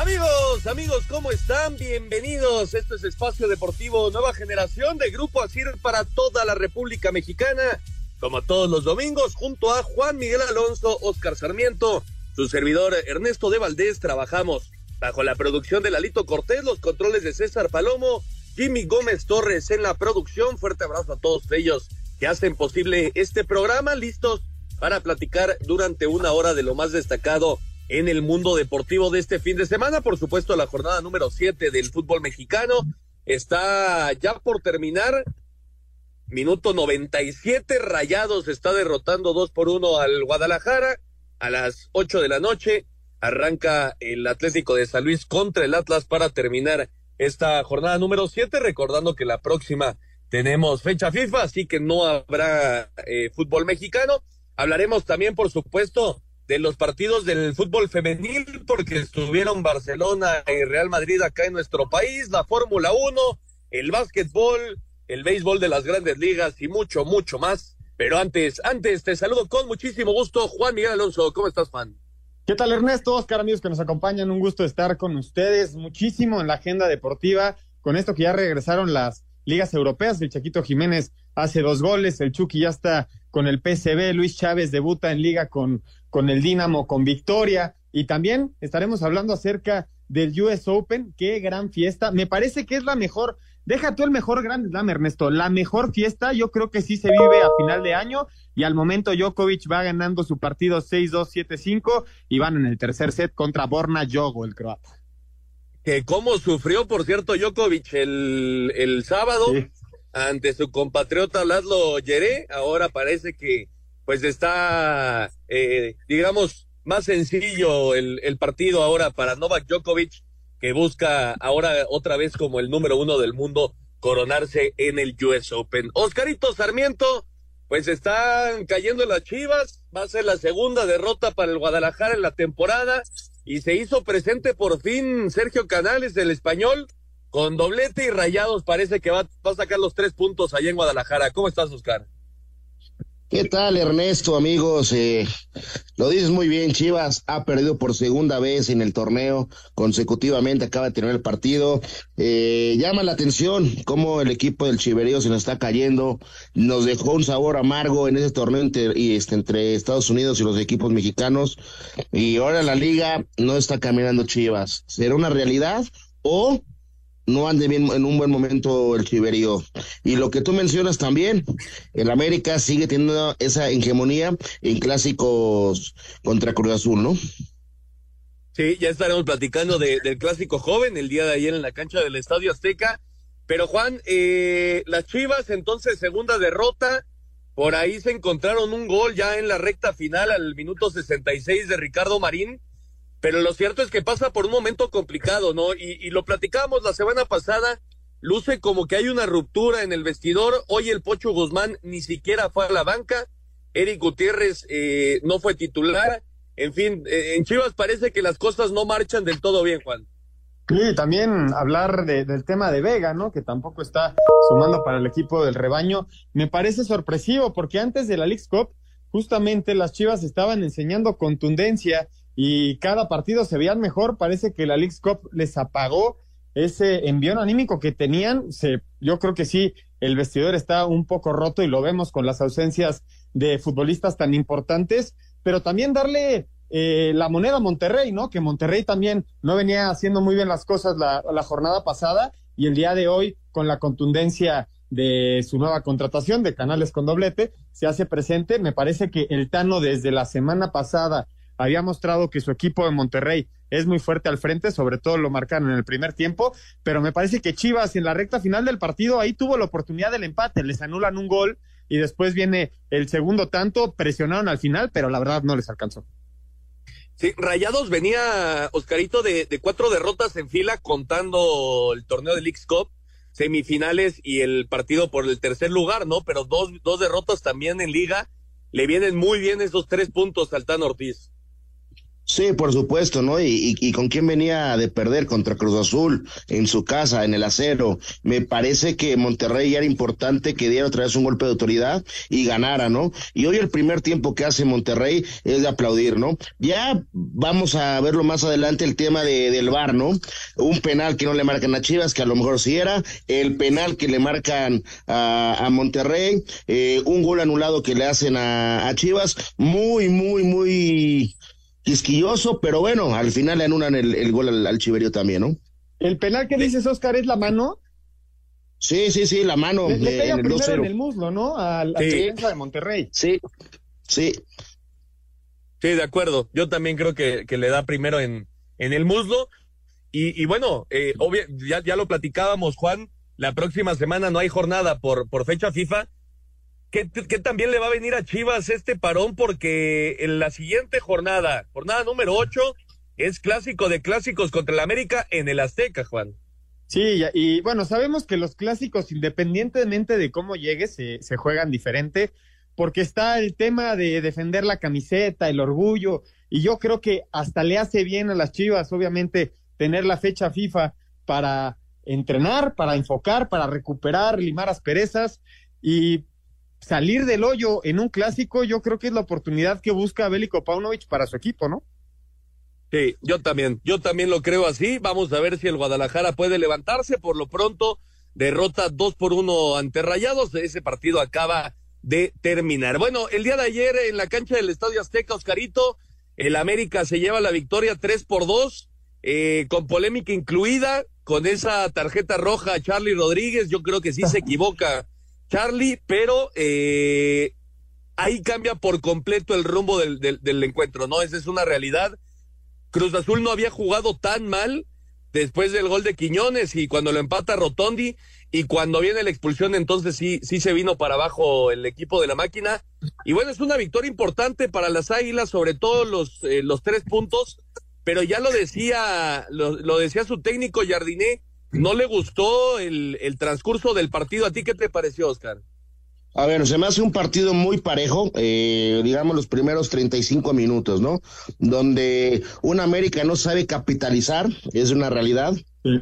Amigos, amigos, ¿cómo están? Bienvenidos. Esto es Espacio Deportivo Nueva Generación de Grupo Asir para toda la República Mexicana. Como todos los domingos, junto a Juan Miguel Alonso, Oscar Sarmiento, su servidor Ernesto de Valdés, trabajamos bajo la producción de Lalito Cortés, los controles de César Palomo, Jimmy Gómez Torres en la producción. Fuerte abrazo a todos ellos que hacen posible este programa, listos para platicar durante una hora de lo más destacado en el mundo deportivo de este fin de semana. Por supuesto, la jornada número 7 del fútbol mexicano está ya por terminar. Minuto 97, Rayados está derrotando 2 por 1 al Guadalajara. A las 8 de la noche arranca el Atlético de San Luis contra el Atlas para terminar esta jornada número 7, recordando que la próxima tenemos fecha FIFA, así que no habrá eh, fútbol mexicano. Hablaremos también, por supuesto, de los partidos del fútbol femenil, porque estuvieron Barcelona y Real Madrid acá en nuestro país, la Fórmula 1, el básquetbol, el béisbol de las grandes ligas y mucho, mucho más. Pero antes, antes te saludo con muchísimo gusto, Juan Miguel Alonso. ¿Cómo estás, Juan? ¿Qué tal, Ernesto? Oscar, amigos que nos acompañan, un gusto estar con ustedes. Muchísimo en la agenda deportiva, con esto que ya regresaron las ligas europeas. El Chaquito Jiménez hace dos goles, el Chucky ya está con el PCB, Luis Chávez debuta en liga con, con el Dinamo, con victoria. Y también estaremos hablando acerca del US Open. Qué gran fiesta. Me parece que es la mejor. Deja tú el mejor Grand Slam, Ernesto. La mejor fiesta, yo creo que sí se vive a final de año. Y al momento Djokovic va ganando su partido 6-2, 7-5 y van en el tercer set contra Borna Jogo, el croata. Que cómo sufrió, por cierto, Djokovic el, el sábado ante su compatriota Laszlo Yeré. Ahora parece que pues está, eh, digamos, más sencillo el, el partido ahora para Novak Djokovic, que busca ahora otra vez como el número uno del mundo coronarse en el US Open. Oscarito Sarmiento, pues están cayendo en las chivas, va a ser la segunda derrota para el Guadalajara en la temporada y se hizo presente por fin Sergio Canales del español con doblete y rayados parece que va, va a sacar los tres puntos allá en Guadalajara. ¿Cómo estás, Oscar? ¿Qué tal, Ernesto, amigos? Eh, lo dices muy bien, Chivas ha perdido por segunda vez en el torneo, consecutivamente acaba de tener el partido. Eh, llama la atención cómo el equipo del Chiverío se nos está cayendo, nos dejó un sabor amargo en ese torneo entre, este, entre Estados Unidos y los equipos mexicanos, y ahora la liga no está caminando Chivas. ¿Será una realidad o no ande bien en un buen momento el Chiverío. Y lo que tú mencionas también, el América sigue teniendo esa hegemonía en clásicos contra Cruz Azul, ¿no? Sí, ya estaremos platicando del clásico joven el día de ayer en la cancha del Estadio Azteca. Pero Juan, eh, las Chivas entonces segunda derrota, por ahí se encontraron un gol ya en la recta final al minuto 66 de Ricardo Marín pero lo cierto es que pasa por un momento complicado, ¿no? Y, lo platicábamos la semana pasada, luce como que hay una ruptura en el vestidor, hoy el Pocho Guzmán ni siquiera fue a la banca, Eric Gutiérrez eh, no fue titular, en fin, eh, en Chivas parece que las cosas no marchan del todo bien, Juan. Sí, también hablar del tema de Vega, ¿no? Que tampoco está sumando para el equipo del rebaño. Me parece sorpresivo porque antes de la League Cup, justamente las Chivas estaban enseñando contundencia y cada partido se veían mejor. Parece que la League Cup les apagó ese envío anímico que tenían. Se, yo creo que sí, el vestidor está un poco roto y lo vemos con las ausencias de futbolistas tan importantes, pero también darle eh, la moneda a Monterrey, ¿no? Que Monterrey también no venía haciendo muy bien las cosas la, la jornada pasada y el día de hoy, con la contundencia de su nueva contratación de Canales con doblete, se hace presente. Me parece que el Tano desde la semana pasada había mostrado que su equipo de Monterrey es muy fuerte al frente, sobre todo lo marcaron en el primer tiempo, pero me parece que Chivas en la recta final del partido ahí tuvo la oportunidad del empate, les anulan un gol y después viene el segundo tanto, presionaron al final, pero la verdad no les alcanzó. Sí, Rayados venía, Oscarito, de, cuatro derrotas en fila contando el torneo del Leagues Cup, semifinales y el partido por el tercer lugar, ¿no? Pero dos, dos derrotas también en liga. Le vienen muy bien esos tres puntos al Tan Ortiz. Sí, por supuesto, ¿no? Y, y, con quién venía de perder contra Cruz Azul en su casa, en el acero. Me parece que Monterrey era importante que diera otra vez un golpe de autoridad y ganara, ¿no? Y hoy el primer tiempo que hace Monterrey es de aplaudir, ¿no? Ya vamos a verlo más adelante el tema de, del VAR, ¿no? Un penal que no le marcan a Chivas, que a lo mejor sí era, el penal que le marcan a, a Monterrey, eh, un gol anulado que le hacen a, a Chivas, muy, muy, muy quisquilloso, pero bueno, al final le anulan el, el gol al, al, Chiverio también, ¿no? El penal que dices, Oscar, es la mano. Sí, sí, sí, la mano. Le, le pega en el primero en el muslo, ¿no? Al sí. defensa de Monterrey. Sí, sí. Sí, de acuerdo. Yo también creo que, que le da primero en, en el muslo. Y, y bueno, eh, obvio, ya, ya lo platicábamos, Juan. La próxima semana no hay jornada por, por fecha FIFA que, también le va a venir a Chivas este parón porque en la siguiente jornada, jornada número 8, es clásico de clásicos contra el América en el Azteca, Juan. Sí, y bueno, sabemos que los clásicos, independientemente de cómo llegue, se, se juegan diferente, porque está el tema de defender la camiseta, el orgullo, y yo creo que hasta le hace bien a las Chivas, obviamente, tener la fecha FIFA para entrenar, para enfocar, para recuperar, limar asperezas, y salir del hoyo en un clásico, yo creo que es la oportunidad que busca Bélico Paunovic para su equipo, ¿no? Sí, yo también, yo también lo creo así. Vamos a ver si el Guadalajara puede levantarse. Por lo pronto, derrota dos por uno ante Rayados. Ese partido acaba de terminar. Bueno, el día de ayer en la cancha del Estadio Azteca, Oscarito, el América se lleva la victoria tres por dos, eh, con polémica incluida, con esa tarjeta roja a Charlie Rodríguez. Yo creo que sí se equivoca Charlie, pero eh, ahí cambia por completo el rumbo del, del, del, encuentro, ¿no? Esa es una realidad. Cruz Azul no había jugado tan mal después del gol de Quiñones y cuando lo empata Rotondi y cuando viene la expulsión entonces sí, sí se vino para abajo el equipo de la máquina. Y bueno, es una victoria importante para las Águilas, sobre todo los, eh, tres puntos, pero ya lo decía, lo, lo decía su técnico Jardiné, no le gustó el, el, transcurso del partido. ¿A ti qué te pareció, Oscar? A ver, se me hace un partido muy parejo, eh, digamos los primeros 35 minutos, ¿no? Donde un América no sabe capitalizar, es una realidad. Sí.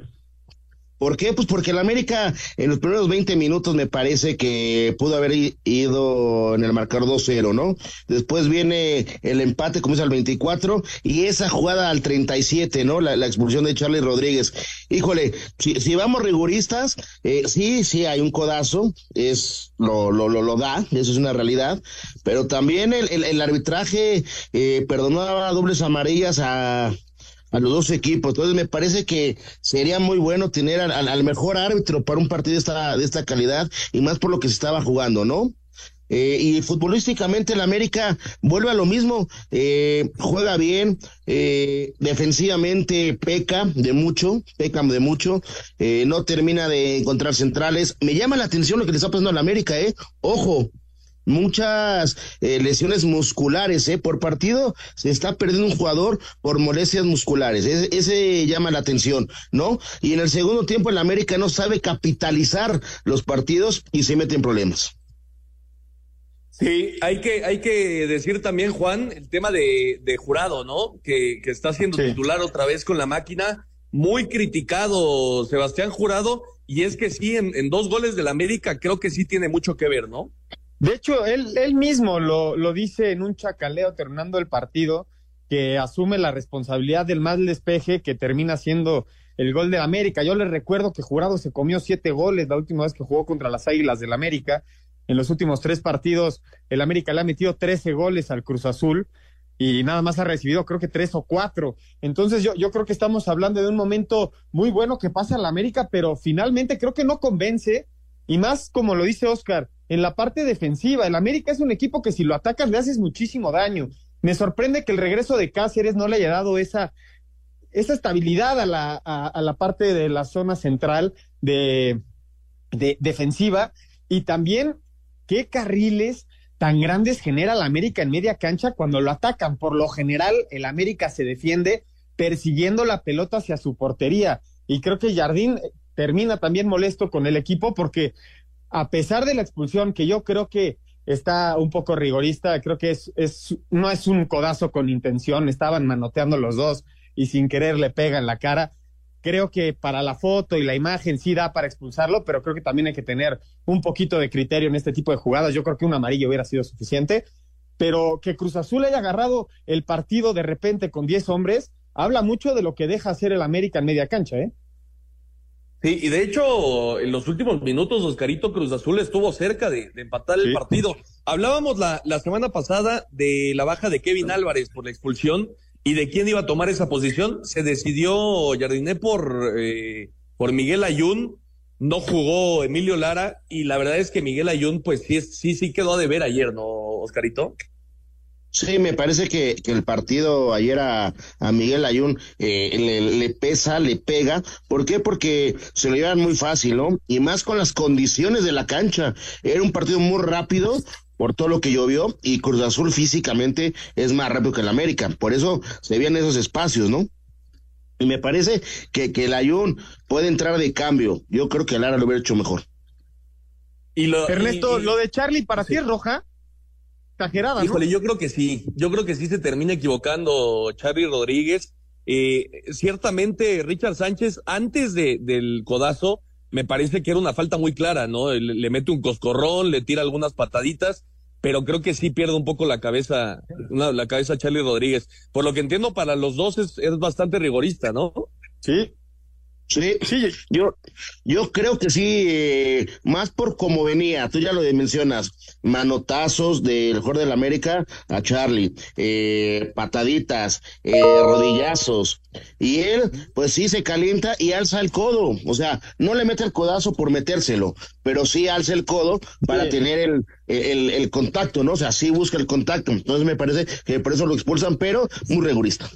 ¿Por qué? Pues porque el América en los primeros 20 minutos me parece que pudo haber ido en el marcador 2-0, ¿no? Después viene el empate, como es al 24, y esa jugada al 37, ¿no? La, la expulsión de Charlie Rodríguez. Híjole, si, si vamos riguristas, eh, sí, sí hay un codazo, es, lo, lo, lo, lo da, eso es una realidad, pero también el, el, el arbitraje eh, perdonaba dobles amarillas a a los dos equipos. Entonces me parece que sería muy bueno tener al, mejor árbitro para un partido de esta, de esta calidad y más por lo que se estaba jugando, ¿no? Eh, y futbolísticamente el América vuelve a lo mismo, eh, juega bien, eh, defensivamente peca de mucho, peca de mucho, eh, no termina de encontrar centrales. Me llama la atención lo que le está pasando al América, eh. Ojo, muchas eh, lesiones musculares, ¿eh? Por partido se está perdiendo un jugador por molestias musculares. Ese, ese, llama la atención, ¿no? Y en el segundo tiempo el América no sabe capitalizar los partidos y se mete en problemas. Sí, hay que, hay que decir también, Juan, el tema de, de jurado, ¿no? Que, que está siendo sí. titular otra vez con la máquina. Muy criticado Sebastián Jurado, y es que sí, en, en dos goles del América creo que sí tiene mucho que ver, ¿no? De hecho, él, él mismo lo, lo, dice en un chacaleo terminando el partido, que asume la responsabilidad del mal despeje que termina siendo el gol del América. Yo les recuerdo que Jurado se comió siete goles la última vez que jugó contra las Águilas del América. En los últimos tres partidos, el América le ha metido trece goles al Cruz Azul y nada más ha recibido creo que tres o cuatro. Entonces yo, yo creo que estamos hablando de un momento muy bueno que pasa la América, pero finalmente creo que no convence. Y más como lo dice Oscar, en la parte defensiva. El América es un equipo que si lo atacas le haces muchísimo daño. Me sorprende que el regreso de Cáceres no le haya dado esa, esa estabilidad a la, a, la parte de la zona central de, de defensiva y también qué carriles tan grandes genera la América en media cancha cuando lo atacan. Por lo general, el América se defiende persiguiendo la pelota hacia su portería. Y creo que Jardín termina también molesto con el equipo porque a pesar de la expulsión, que yo creo que está un poco rigorista, creo que es, es, no es un codazo con intención, estaban manoteando los dos y sin querer le pega en la cara. Creo que para la foto y la imagen sí da para expulsarlo, pero creo que también hay que tener un poquito de criterio en este tipo de jugadas. Yo creo que un amarillo hubiera sido suficiente, pero que Cruz Azul haya agarrado el partido de repente con 10 hombres, habla mucho de lo que deja hacer el América en media cancha, ¿eh? Sí, y de hecho, en los últimos minutos, Oscarito Cruz Azul estuvo cerca de, empatar el partido. Hablábamos la, la semana pasada de la baja de Kevin Álvarez por la expulsión y de quién iba a tomar esa posición. Se decidió Jardiné por, eh, por Miguel Ayun, no jugó Emilio Lara y la verdad es que Miguel Ayun, pues sí, sí, sí quedó a deber ayer, ¿no, Oscarito? Sí, me parece que, el partido ayer a, Miguel Ayun eh, le, pesa, le pega. ¿Por qué? Porque se lo llevan muy fácil, ¿no? Y más con las condiciones de la cancha. Era un partido muy rápido por todo lo que llovió y Cruz Azul físicamente es más rápido que el América. Por eso se veían esos espacios, ¿no? Y me parece que, que el Ayun puede entrar de cambio. Yo creo que Lara lo hubiera hecho mejor. Y lo, Ernesto, lo de Charlie para ti es roja exagerada. Híjole, yo creo que sí, yo creo que sí se termina equivocando Charlie Rodríguez. Eh, ciertamente Richard Sánchez, antes de, del codazo, me parece que era una falta muy clara, ¿no? Le, mete un coscorrón, le tira algunas pataditas, pero creo que sí pierde un poco la cabeza, la cabeza Charlie Rodríguez. Por lo que entiendo, para los dos es, es bastante rigorista, ¿no? Sí, Sí, sí, yo, yo creo que sí, eh, más por cómo venía, tú ya lo mencionas, manotazos del mejor del América a Charlie, eh, pataditas, eh, rodillazos, y él, pues sí, se calienta y alza el codo, o sea, no le mete el codazo por metérselo, pero sí alza el codo para tener el, el, el contacto, ¿no? O sea, sí busca el contacto, entonces me parece que por eso lo expulsan, pero muy rigurista.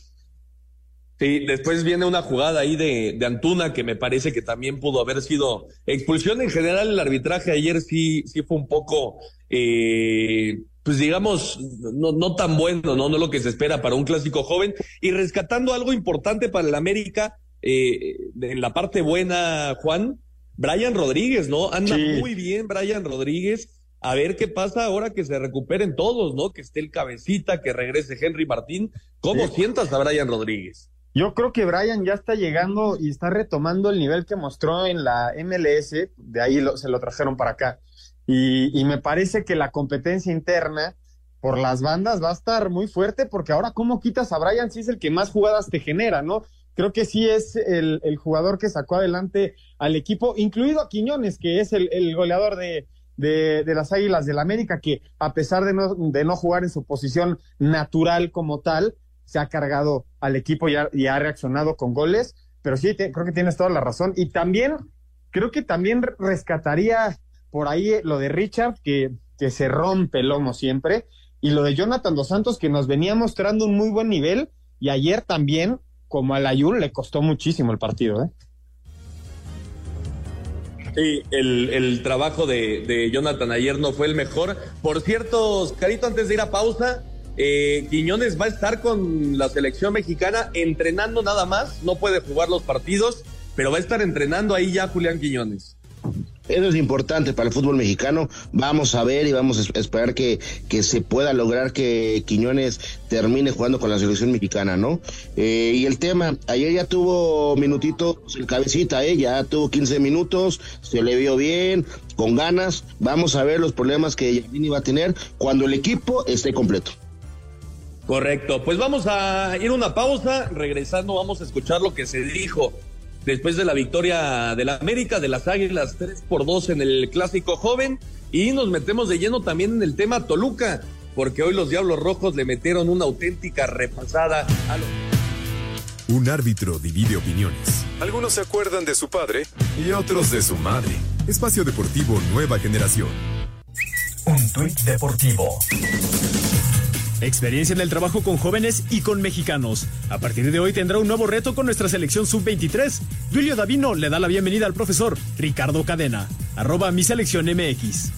Sí, después viene una jugada ahí de, de, Antuna que me parece que también pudo haber sido expulsión. En general, el arbitraje ayer sí, sí fue un poco, eh, pues digamos, no, no tan bueno, ¿no? No lo que se espera para un clásico joven. Y rescatando algo importante para el América, eh, en la parte buena, Juan, Brian Rodríguez, ¿no? Anda muy bien Brian Rodríguez. A ver qué pasa ahora que se recuperen todos, ¿no? Que esté el cabecita, que regrese Henry Martín. ¿Cómo sientas a Brian Rodríguez? Yo creo que Brian ya está llegando y está retomando el nivel que mostró en la MLS, de ahí se lo trajeron para acá. Y, me parece que la competencia interna por las bandas va a estar muy fuerte, porque ahora cómo quitas a Brian si es el que más jugadas te genera, ¿no? Creo que sí es el, jugador que sacó adelante al equipo, incluido a Quiñones, que es el, goleador de, las Águilas del América, que a pesar de no, de no jugar en su posición natural como tal, se ha cargado al equipo y ha, reaccionado con goles, pero sí, creo que tienes toda la razón. Y también, creo que también rescataría por ahí lo de Richard, que, se rompe el lomo siempre, y lo de Jonathan Dos Santos, que nos venía mostrando un muy buen nivel, y ayer también, como al Ayun, le costó muchísimo el partido, ¿eh? Sí, el, trabajo de, Jonathan ayer no fue el mejor. Por cierto, Carito, antes de ir a pausa, eh, Quiñones va a estar con la selección mexicana entrenando nada más, no puede jugar los partidos, pero va a estar entrenando ahí ya Julián Quiñones. Eso es importante para el fútbol mexicano. Vamos a ver y vamos a esperar que, que se pueda lograr que Quiñones termine jugando con la selección mexicana, ¿no? Eh, y el tema, ayer ya tuvo minutitos el cabecita, ¿eh? Ya tuvo 15 minutos, se le vio bien, con ganas. Vamos a ver los problemas que Yamini va a tener cuando el equipo esté completo. Correcto, pues vamos a ir a una pausa, regresando vamos a escuchar lo que se dijo después de la victoria de la América, de las Águilas 3 por 2 en el Clásico Joven y nos metemos de lleno también en el tema Toluca, porque hoy los Diablos Rojos le metieron una auténtica repasada a los... Un árbitro divide opiniones. Algunos se acuerdan de su padre y otros de su madre. Espacio Deportivo Nueva Generación. Un tuit deportivo. Experiencia en el trabajo con jóvenes y con mexicanos. A partir de hoy tendrá un nuevo reto con nuestra selección sub-23. Duilio Davino le da la bienvenida al profesor Ricardo Cadena. Arroba mi selección MX.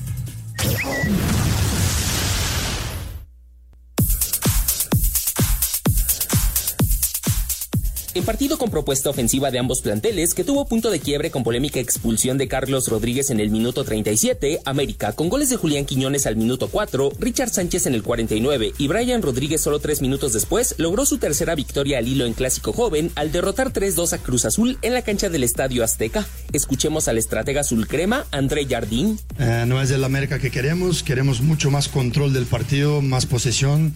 En partido con propuesta ofensiva de ambos planteles, que tuvo punto de quiebre con polémica expulsión de Carlos Rodríguez en el minuto 37, América, con goles de Julián Quiñones al minuto 4, Richard Sánchez en el 49 y Brian Rodríguez solo tres minutos después, logró su tercera victoria al hilo en Clásico Joven al derrotar 3-2 a Cruz Azul en la cancha del Estadio Azteca. Escuchemos al estratega azul crema, André Jardín. Eh, no es el América que queremos, queremos mucho más control del partido, más posesión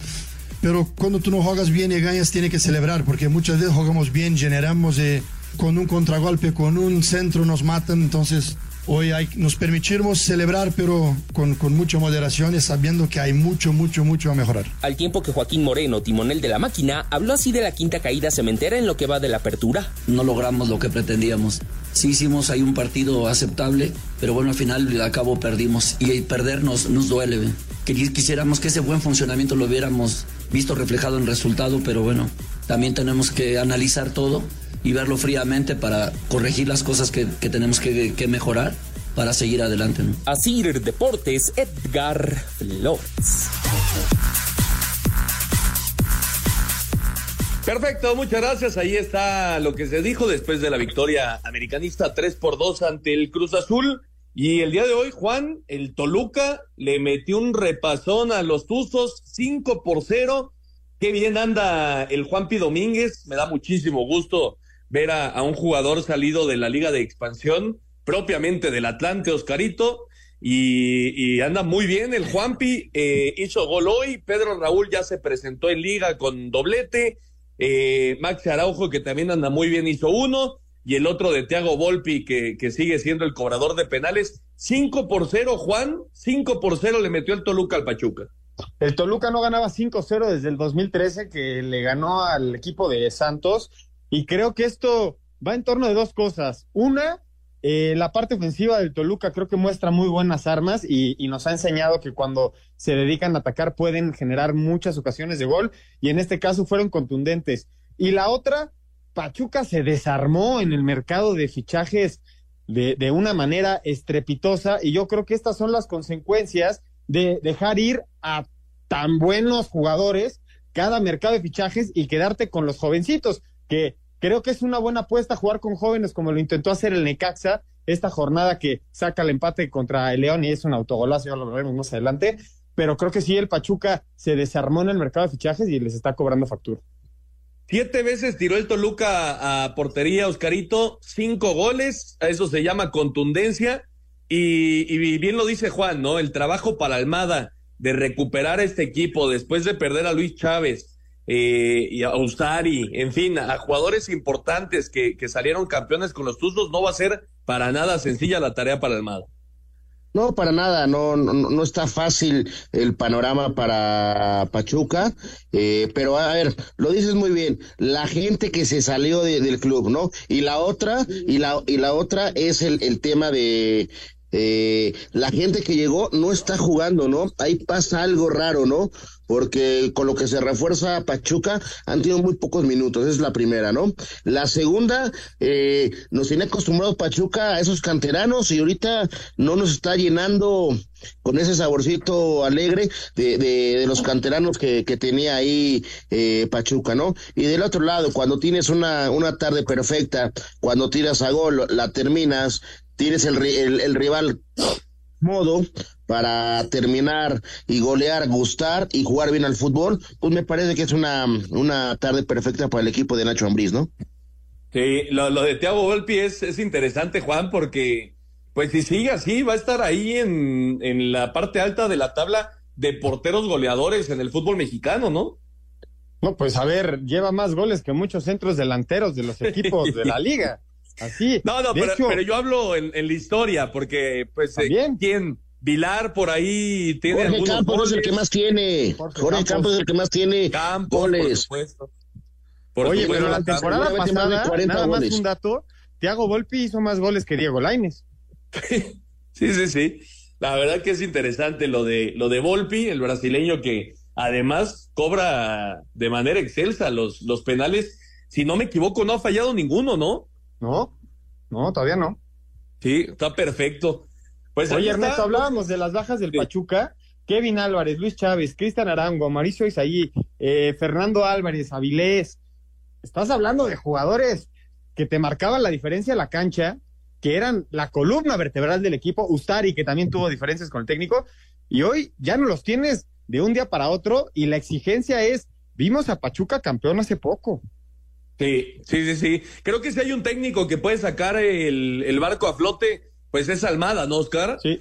pero cuando tú no juegas bien y ganas, tiene que celebrar, porque muchas veces jugamos bien, generamos eh, con un contragolpe, con un centro nos matan, entonces hoy hay, nos permitimos celebrar, pero con, con mucha moderación y sabiendo que hay mucho, mucho, mucho a mejorar. Al tiempo que Joaquín Moreno, timonel de la máquina, habló así de la quinta caída cementera en lo que va de la apertura. No logramos lo que pretendíamos. Sí hicimos ahí un partido aceptable, pero bueno, al final al cabo perdimos y perder nos, duele. Quisiéramos que ese buen funcionamiento lo viéramos visto reflejado en el resultado, pero bueno, también tenemos que analizar todo y verlo fríamente para corregir las cosas que, tenemos que, mejorar para seguir adelante. ¿no? Así Deportes, Edgar Flores. Perfecto, muchas gracias. Ahí está lo que se dijo después de la victoria americanista 3 por 2 ante el Cruz Azul. Y el día de hoy, Juan, el Toluca le metió un repasón a los Tuzos, 5 por 0. Qué bien anda el Juanpi Domínguez. Me da muchísimo gusto ver a, un jugador salido de la Liga de Expansión, propiamente del Atlante, Oscarito. Y, anda muy bien el Juanpi. Eh, hizo gol hoy. Pedro Raúl ya se presentó en Liga con doblete. Eh, Max Araujo, que también anda muy bien, hizo uno y el otro de Thiago Volpi, que, que sigue siendo el cobrador de penales. 5 por 0, Juan, 5 por 0 le metió el Toluca al Pachuca. El Toluca no ganaba 5-0 desde el 2013 que le ganó al equipo de Santos y creo que esto va en torno de dos cosas. Una, eh, la parte ofensiva del Toluca creo que muestra muy buenas armas y, nos ha enseñado que cuando se dedican a atacar pueden generar muchas ocasiones de gol y en este caso fueron contundentes. Y la otra, Pachuca se desarmó en el mercado de fichajes de, una manera estrepitosa y yo creo que estas son las consecuencias de dejar ir a tan buenos jugadores cada mercado de fichajes y quedarte con los jovencitos, que creo que es una buena apuesta jugar con jóvenes como lo intentó hacer el Necaxa esta jornada que saca el empate contra el León y es un autogolazo, ya lo veremos más adelante, pero creo que sí el Pachuca se desarmó en el mercado de fichajes y les está cobrando factura. Siete veces tiró el Toluca a portería, Oscarito, cinco goles, a eso se llama contundencia. Y, bien lo dice Juan, ¿no? El trabajo para Almada de recuperar este equipo después de perder a Luis Chávez eh, y a Ustari, en fin, a jugadores importantes que, que salieron campeones con los Tuzos, no va a ser para nada sencilla la tarea para Almada. No, para nada, no, no, no está fácil el panorama para Pachuca, eh, pero a ver, lo dices muy bien, la gente que se salió del club, ¿no? Y la otra, y la, y la otra es el, el tema de, eh, la gente que llegó no está jugando, ¿no? Ahí pasa algo raro, ¿no? Porque con lo que se refuerza Pachuca han tenido muy pocos minutos, es la primera, ¿no? La segunda, eh, nos tiene acostumbrado Pachuca a esos canteranos y ahorita no nos está llenando con ese saborcito alegre de, de, los canteranos que, que tenía ahí eh, Pachuca, ¿no? Y del otro lado, cuando tienes una, una tarde perfecta, cuando tiras a gol, la terminas, tienes el, el, rival modo para terminar y golear, gustar y jugar bien al fútbol, pues me parece que es una, una tarde perfecta para el equipo de Nacho Ambriz, ¿no? Sí, lo, lo de Thiago Volpi es, es interesante, Juan, porque pues si sigue así, va a estar ahí en, en la parte alta de la tabla de porteros goleadores en el fútbol mexicano, ¿no? No, pues a ver, lleva más goles que muchos centros delanteros de los equipos de la liga. Así. No, no, pero, yo hablo en, la historia, porque, pues, eh, ¿quién? Vilar por ahí tiene Jorge Campos es el que más tiene. Jorge, Campos. es el que más tiene Campos, goles. Oye, pero la temporada pasada, nada más un dato, Thiago Volpi hizo más goles que Diego Laines. sí, sí, sí. La verdad que es interesante lo de lo de Volpi, el brasileño que además cobra de manera excelsa los, los penales. Si no me equivoco, no ha fallado ninguno, ¿no? No, no, todavía no. Sí, está perfecto. Pues Oye, Ernesto, hablábamos de las bajas del Pachuca. Kevin Álvarez, Luis Chávez, Cristian Arango, Mauricio Isaí, eh, Fernando Álvarez, Avilés. estás hablando de jugadores que te marcaban la diferencia en la cancha, que eran la columna vertebral del equipo, Ustari, que también tuvo diferencias con el técnico, y hoy ya no los tienes de un día para otro, y la exigencia es, vimos a Pachuca campeón hace poco. Sí, sí, sí, sí. Creo que si hay un técnico que puede sacar el, el barco a flote, pues es Almada, ¿no, Oscar? Sí.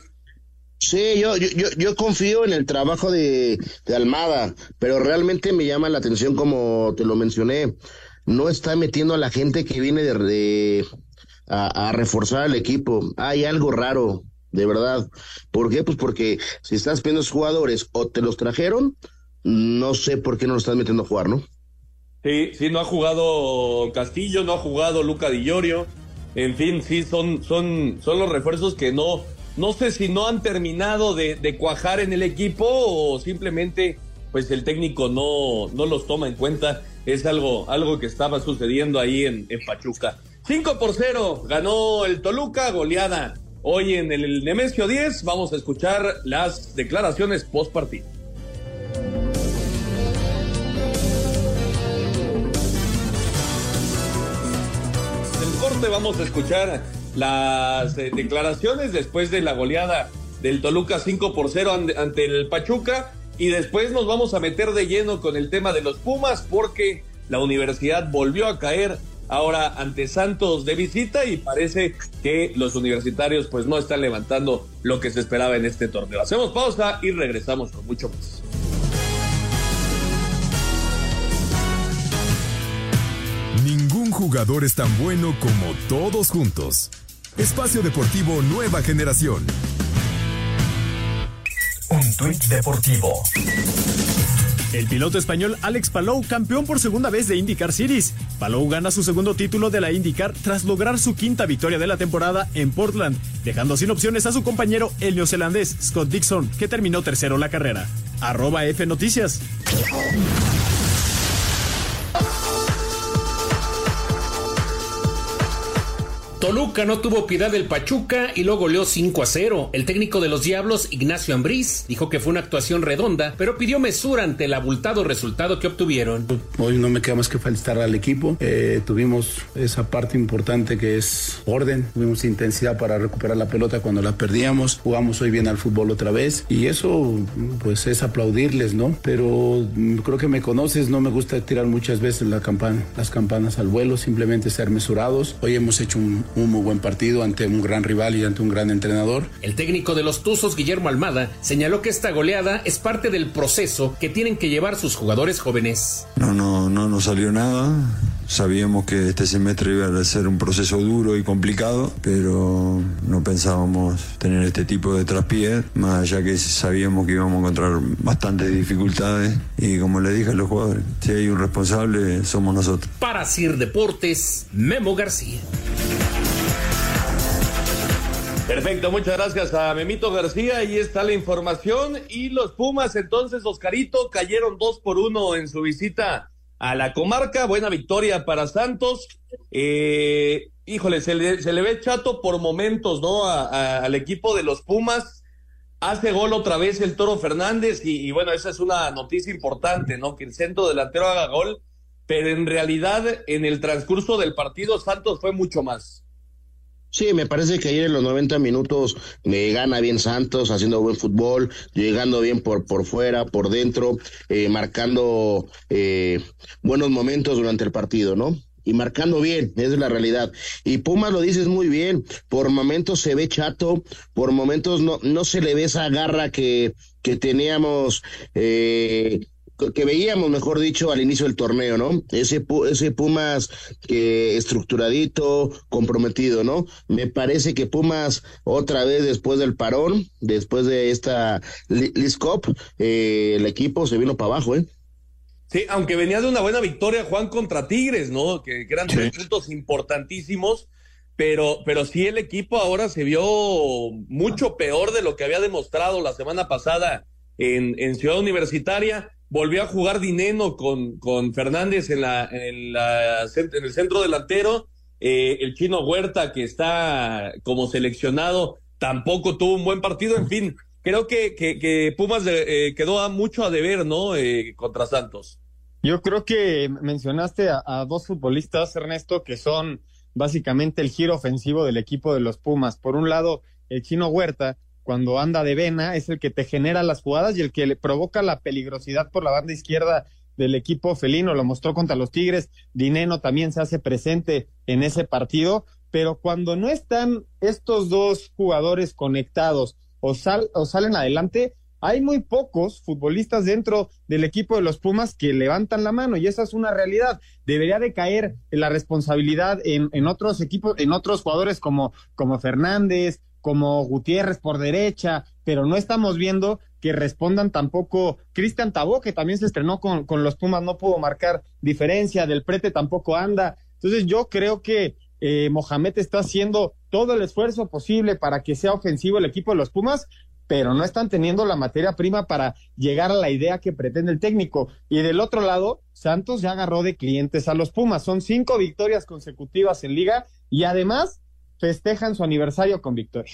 Sí, yo, yo, yo, confío en el trabajo de, de, Almada, pero realmente me llama la atención, como te lo mencioné, no está metiendo a la gente que viene de, a, a, reforzar al equipo. Hay algo raro, de verdad. ¿Por qué? Pues porque si estás viendo jugadores o te los trajeron, no sé por qué no los estás metiendo a jugar, ¿no? Sí, sí, no ha jugado Castillo, no ha jugado Luca Di Llorio. En fin, sí, son, son, son los refuerzos que no, no sé si no han terminado de, cuajar en el equipo o simplemente pues el técnico no, no los toma en cuenta. Es algo, algo que estaba sucediendo ahí en, en Pachuca. 5 por 0 ganó el Toluca, goleada. Hoy en el Nemesio 10 vamos a escuchar las declaraciones post partido. Vamos a escuchar las eh, declaraciones después de la goleada del Toluca 5 por 0 ante el Pachuca y después nos vamos a meter de lleno con el tema de los Pumas porque la universidad volvió a caer ahora ante Santos de visita y parece que los universitarios pues no están levantando lo que se esperaba en este torneo. Hacemos pausa y regresamos con mucho más. Ningún jugador es tan bueno como todos juntos. Espacio Deportivo Nueva Generación. Un tuit deportivo. El piloto español Alex Palou, campeón por segunda vez de IndyCar Series. Palou gana su segundo título de la IndyCar tras lograr su quinta victoria de la temporada en Portland, dejando sin opciones a su compañero el neozelandés Scott Dixon, que terminó tercero la carrera. Arroba F Noticias. Toluca no tuvo piedad del Pachuca y lo goleó 5 a 0. El técnico de los Diablos, Ignacio Ambriz, dijo que fue una actuación redonda, pero pidió mesura ante el abultado resultado que obtuvieron. Hoy no me queda más que felicitar al equipo. Eh, tuvimos esa parte importante que es orden, tuvimos intensidad para recuperar la pelota cuando la perdíamos. Jugamos hoy bien al fútbol otra vez y eso pues es aplaudirles, ¿no? Pero creo que me conoces, no me gusta tirar muchas veces la campana, las campanas al vuelo, simplemente ser mesurados. Hoy hemos hecho un un muy buen partido ante un gran rival y ante un gran entrenador. El técnico de los Tuzos, Guillermo Almada, señaló que esta goleada es parte del proceso que tienen que llevar sus jugadores jóvenes. No, no, no nos salió nada. Sabíamos que este semestre iba a ser un proceso duro y complicado, pero no pensábamos tener este tipo de traspiés, más allá que sabíamos que íbamos a encontrar bastantes dificultades y como le dije a los jugadores, si hay un responsable somos nosotros. Para Sir Deportes, Memo García. Perfecto, muchas gracias a Memito García. Ahí está la información. Y los Pumas, entonces, Oscarito, cayeron dos por uno en su visita a la comarca. Buena victoria para Santos. Eh, híjole, se le, se le, ve chato por momentos, ¿no? A, a, al equipo de los Pumas. Hace gol otra vez el Toro Fernández. Y, y bueno, esa es una noticia importante, ¿no? Que el centro delantero haga gol. Pero en realidad, en el transcurso del partido, Santos fue mucho más. Sí, me parece que ayer en los 90 minutos me gana bien Santos, haciendo buen fútbol, llegando bien por, por fuera, por dentro, eh, marcando eh, buenos momentos durante el partido, ¿no? y marcando bien, esa es la realidad. Y Pumas lo dices muy bien, por momentos se ve chato, por momentos no, no se le ve esa garra que, que teníamos eh, que veíamos, mejor dicho, al inicio del torneo, ¿no? Ese, ese Pumas que estructuradito, comprometido, ¿no? Me parece que Pumas otra vez después del parón, después de esta Liz Cup, eh, el equipo se vino para abajo, ¿eh? Sí, aunque venía de una buena victoria Juan contra Tigres, ¿no? Que, que eran tres sí. puntos importantísimos, pero, pero sí el equipo ahora se vio mucho peor de lo que había demostrado la semana pasada en, en Ciudad Universitaria volvió a jugar Dineno con, con Fernández en, la, en, la, en el centro delantero. Eh, el chino Huerta, que está como seleccionado, tampoco tuvo un buen partido. En fin, creo que, que, Pumas eh, quedó a mucho a deber, ¿no? Eh, contra Santos. Yo creo que mencionaste a, dos futbolistas, Ernesto, que son básicamente el giro ofensivo del equipo de los Pumas. Por un lado, el chino Huerta, cuando anda de vena, es el que te genera las jugadas y el que le provoca la peligrosidad por la banda izquierda del equipo felino, lo mostró contra los Tigres, Dineno también se hace presente en ese partido, pero cuando no están estos dos jugadores conectados o, o salen adelante, hay muy pocos futbolistas dentro del equipo de los Pumas que levantan la mano y esa es una realidad. Debería de caer la responsabilidad en, en otros equipos, en otros jugadores como, como Fernández, como Gutiérrez por derecha, pero no estamos viendo que respondan tampoco. Cristian Tabó, que también se estrenó con, con los Pumas, no pudo marcar diferencia, del prete tampoco anda. Entonces yo creo que eh, Mohamed está haciendo todo el esfuerzo posible para que sea ofensivo el equipo de los Pumas, pero no están teniendo la materia prima para llegar a la idea que pretende el técnico. Y del otro lado, Santos ya agarró de clientes a los Pumas. Son cinco victorias consecutivas en liga y además festejan su aniversario con victoria.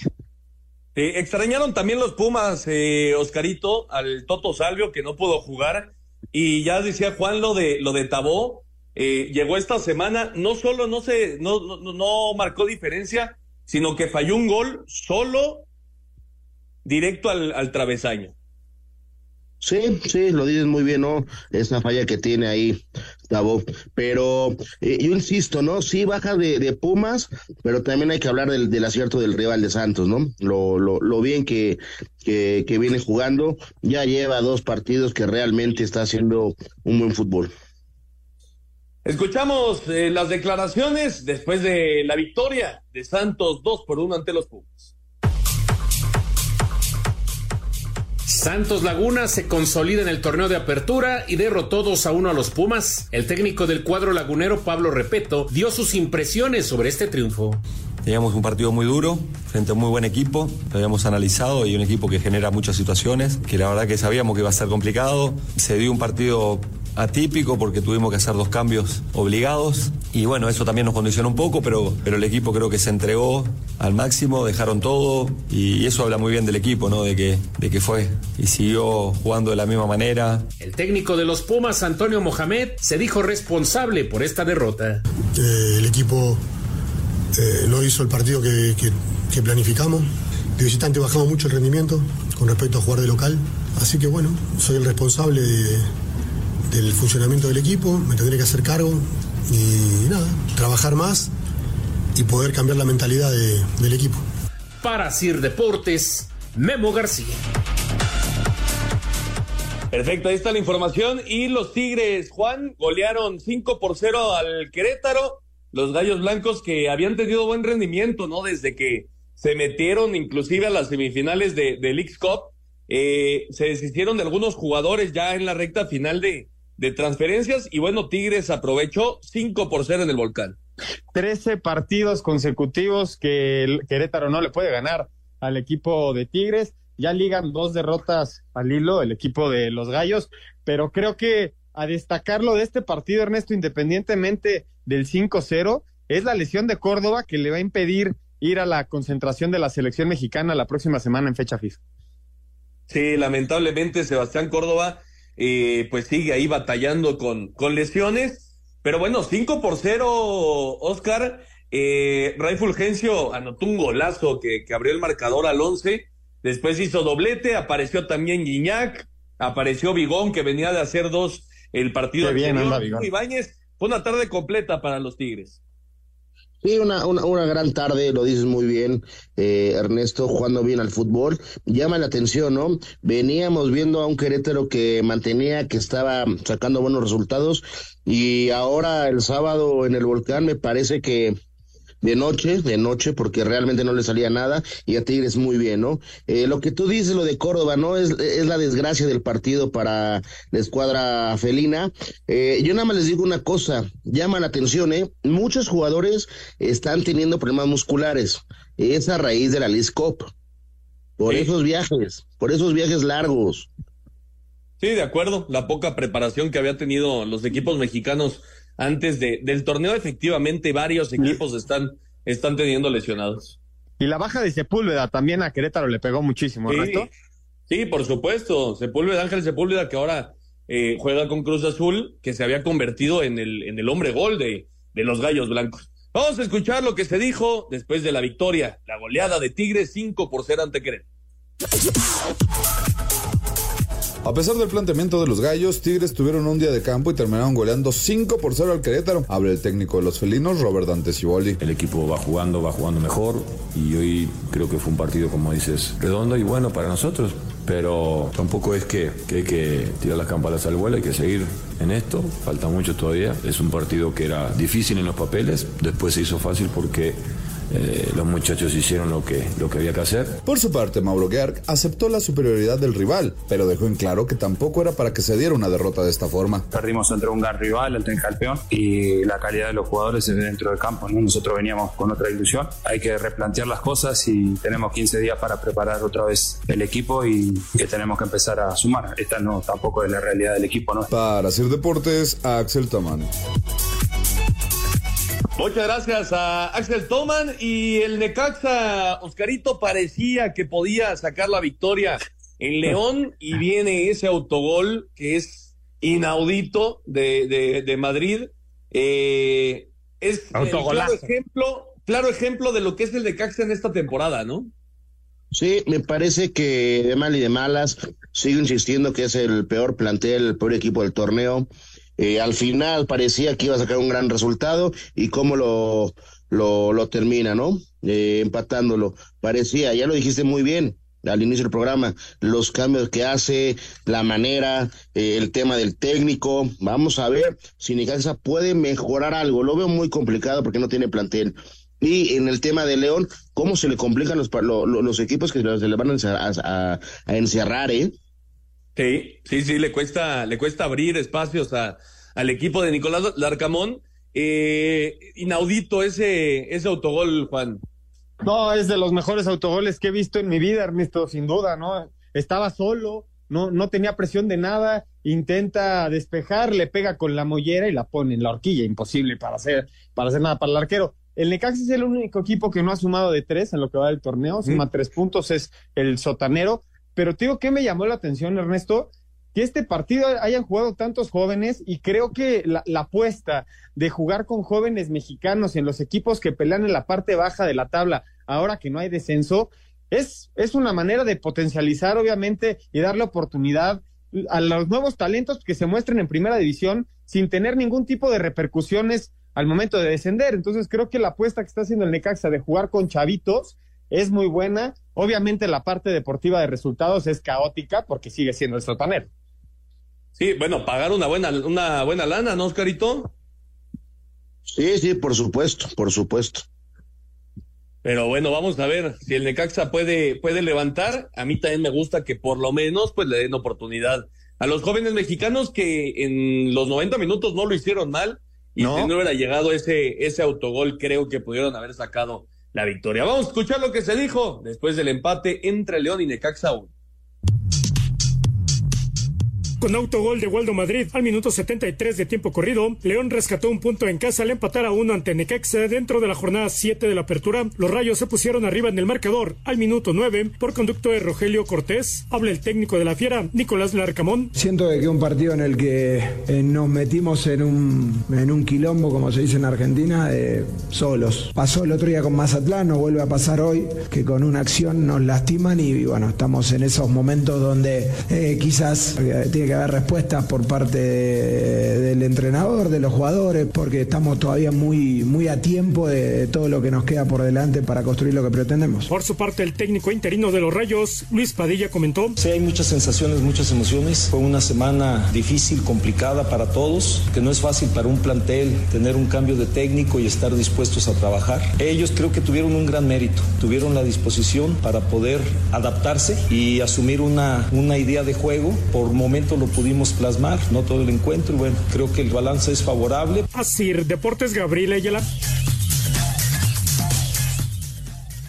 extrañaron también los Pumas, eh, Oscarito, al Toto Salvio, que no pudo jugar. Y ya decía Juan lo de, lo de Tabó. Eh, llegó esta semana, no solo no, se, no, no, no marcó diferencia, sino que falló un gol solo directo al, al travesaño. Sí, sí, lo dices muy bien, ¿no? Esa falla que tiene ahí Tabo. Pero eh, yo insisto, ¿no? Sí, baja de, de, Pumas, pero también hay que hablar del, del acierto del rival de Santos, ¿no? Lo, lo, lo bien que, que, que, viene jugando. Ya lleva dos partidos que realmente está haciendo un buen fútbol. Escuchamos eh, las declaraciones después de la victoria de Santos 2 por 1 ante los Pumas. Santos Laguna se consolida en el torneo de apertura y derrotó 2 a 1 a los Pumas. El técnico del cuadro lagunero, Pablo Repeto, dio sus impresiones sobre este triunfo. Teníamos un partido muy duro, frente a un muy buen equipo, lo habíamos analizado y un equipo que genera muchas situaciones, que la verdad que sabíamos que iba a ser complicado. Se dio un partido atípico porque tuvimos que hacer dos cambios obligados y bueno, eso también nos condicionó un poco, pero, pero el equipo creo que se entregó al máximo, dejaron todo y eso habla muy bien del equipo, ¿no? De que, de que fue y siguió jugando de la misma manera. El técnico de los Pumas, Antonio Mohamed, se dijo responsable por esta derrota. Eh, el equipo eh, no hizo el partido que, que, que planificamos. De visitante bajamos mucho el rendimiento con respecto a jugar de local. Así que bueno, soy el responsable de, del funcionamiento del equipo, me tendré que hacer cargo y nada, trabajar más y poder cambiar la mentalidad del equipo. Para Sir Deportes, Memo García. Perfecto, ahí está la información. Y los Tigres, Juan, golearon 5 por 0 al Querétaro. Los Gallos Blancos que habían tenido buen rendimiento, ¿no? Desde que se metieron inclusive a las semifinales de, del X-Cup. Eh, se deshicieron de algunos jugadores ya en la recta final de, de transferencias y bueno, Tigres aprovechó 5 por 0 en el volcán. 13 partidos consecutivos que el Querétaro no le puede ganar al equipo de Tigres. Ya ligan dos derrotas al hilo el equipo de los Gallos, pero creo que a destacarlo de este partido, Ernesto, independientemente del 5-0, es la lesión de Córdoba que le va a impedir ir a la concentración de la selección mexicana la próxima semana en fecha fija. Sí, lamentablemente Sebastián Córdoba eh, pues sigue ahí batallando con, con lesiones. Pero bueno, 5 por 0, Oscar. Eh, Ray Fulgencio anotó un golazo que, que, abrió el marcador al 11. Después hizo doblete, apareció también Guiñac, apareció Bigón, que venía de hacer dos el partido. Qué bien, Ibáñez, fue una tarde completa para los Tigres. Sí, una, una, una, gran tarde, lo dices muy bien, eh, Ernesto, jugando bien al fútbol. Llama la atención, ¿no? Veníamos viendo a un Querétaro que mantenía, que estaba sacando buenos resultados y ahora el sábado en el volcán me parece que de noche, de noche, porque realmente no le salía nada, y a Tigres muy bien, ¿no? Eh, lo que tú dices, lo de Córdoba, ¿no? Es, es la desgracia del partido para la escuadra felina. Eh, yo nada más les digo una cosa, llama la atención, ¿eh? Muchos jugadores están teniendo problemas musculares, es a raíz de la Liz Cup, por esos viajes, por esos viajes largos. Sí, de acuerdo, la poca preparación que había tenido los equipos mexicanos antes de, del torneo, efectivamente varios equipos están, están teniendo lesionados. Y la baja de Sepúlveda también a Querétaro le pegó muchísimo, sí, Sí, por supuesto. Sepúlveda, Ángel Sepúlveda, que ahora eh, juega con Cruz Azul, que se había convertido en el, en el hombre gol de, de los Gallos Blancos. Vamos a escuchar lo que se dijo después de la victoria, la goleada de Tigres 5 por 0 ante Querétaro. A pesar del planteamiento de los gallos, Tigres tuvieron un día de campo y terminaron goleando 5 por 0 al Querétaro. Habla el técnico de los felinos, Robert Dante Ciboli. El equipo va jugando, va jugando mejor y hoy creo que fue un partido, como dices, redondo y bueno para nosotros. Pero tampoco es que, que hay que tirar las campanas al vuelo, hay que seguir en esto, falta mucho todavía. Es un partido que era difícil en los papeles, después se hizo fácil porque eh, los muchachos hicieron lo que, lo que había que hacer. Por su parte, Mauro Geark aceptó la superioridad del rival, pero dejó en claro que tampoco era para que se diera una derrota de esta forma. Perdimos entre un gran rival, el campeón, y la calidad de los jugadores dentro del campo. Nosotros veníamos con otra ilusión. Hay que replantear las cosas y tenemos 15 días para preparar otra vez el equipo y que tenemos que empezar a sumar. Esta no tampoco es la realidad del equipo. ¿no? Para hacer deportes, Axel Tomán. Muchas gracias a Axel Toman y el Necaxa, Oscarito, parecía que podía sacar la victoria en León y viene ese autogol que es inaudito de, de, Madrid. Eh, es el claro ejemplo, claro ejemplo de lo que es el Necaxa en esta temporada, ¿no? Sí, me parece que de mal y de malas sigo insistiendo que es el peor plantel, el peor equipo del torneo. Eh, al final parecía que iba a sacar un gran resultado y cómo lo, lo, lo termina, ¿no? Eh, empatándolo. Parecía, ya lo dijiste muy bien al inicio del programa, los cambios que hace, la manera, eh, el tema del técnico. Vamos a ver si Nicaxa puede mejorar algo. Lo veo muy complicado porque no tiene plantel. Y en el tema de León, ¿cómo se le complican los, los, equipos que se le van a, a, a encerrar, eh? Sí, sí, sí, le cuesta, le cuesta abrir espacios a, al equipo de Nicolás Larcamón. Eh, inaudito ese, ese autogol, Juan. No, es de los mejores autogoles que he visto en mi vida, Ernesto, sin duda, ¿no? Estaba solo, no, no tenía presión de nada, intenta despejar, le pega con la mollera y la pone en la horquilla, imposible para hacer, para hacer nada para el arquero. El Necaxa es el único equipo que no ha sumado de tres en lo que va del torneo, suma tres puntos, es el sotanero, pero te digo, ¿qué me llamó la atención, Ernesto? Que este partido hayan jugado tantos jóvenes y creo que la, apuesta de jugar con jóvenes mexicanos en los equipos que pelean en la parte baja de la tabla, ahora que no hay descenso, es, es una manera de potencializar, obviamente, y darle oportunidad a los nuevos talentos que se muestren en primera división sin tener ningún tipo de repercusiones al momento de descender. Entonces creo que la apuesta que está haciendo el Necaxa de jugar con chavitos es muy buena. Obviamente la parte deportiva de resultados es caótica porque sigue siendo el sotanero. Sí, bueno, pagar una buena, una buena lana, ¿no, Oscarito? Sí, sí, por supuesto, por supuesto. Pero bueno, vamos a ver si el Necaxa puede, puede levantar. A mí también me gusta que por lo menos pues le den oportunidad a los jóvenes mexicanos que en los 90 minutos no lo hicieron mal y si no hubiera llegado ese, ese autogol, creo que pudieron haber sacado la victoria. Vamos a escuchar lo que se dijo después del empate entre León y Necaxa 1 con autogol de Waldo Madrid al minuto 73 de tiempo corrido, León rescató un punto en casa al empatar a uno ante Necaxa dentro de la jornada 7 de la apertura. Los Rayos se pusieron arriba en el marcador al minuto 9 por conducto de Rogelio Cortés. Habla el técnico de la Fiera, Nicolás Larcamón. Siento que un partido en el que eh, nos metimos en un, en un quilombo, como se dice en Argentina, eh, solos. Pasó el otro día con Mazatlán, no vuelve a pasar hoy, que con una acción nos lastiman y, bueno, estamos en esos momentos donde eh, quizás tiene que haber respuestas por parte del entrenador, de los jugadores, porque estamos todavía muy, muy a tiempo de todo lo que nos queda por delante para construir lo que pretendemos. Por su parte, el técnico interino de los Rayos, Luis Padilla, comentó. Sí, hay muchas sensaciones, muchas emociones. Fue una semana difícil, complicada para todos, que no es fácil para un plantel tener un cambio de técnico y estar dispuestos a trabajar. Ellos creo que tuvieron un gran mérito, tuvieron la disposición para poder adaptarse y asumir una, una idea de juego. Por momento lo pudimos plasmar, no todo el encuentro, y bueno, creo que el balance es favorable. Así, Deportes Gabriel Ayala.